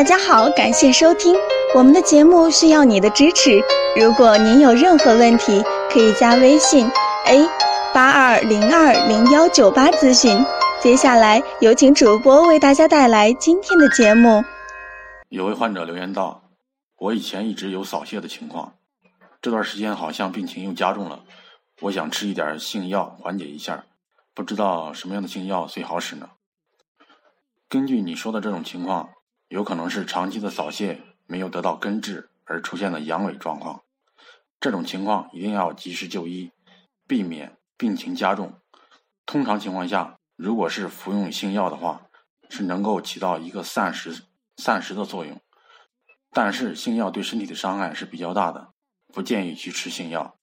大家好，感谢收听我们的节目，需要你的支持。如果您有任何问题，可以加微信 a 八二零二零幺九八咨询。接下来有请主播为大家带来今天的节目。有位患者留言道：“我以前一直有扫泻的情况，这段时间好像病情又加重了，我想吃一点性药缓解一下，不知道什么样的性药最好使呢？”根据你说的这种情况。有可能是长期的扫泻没有得到根治而出现的阳痿状况，这种情况一定要及时就医，避免病情加重。通常情况下，如果是服用性药的话，是能够起到一个散食散食的作用。但是性药对身体的伤害是比较大的，不建议去吃性药。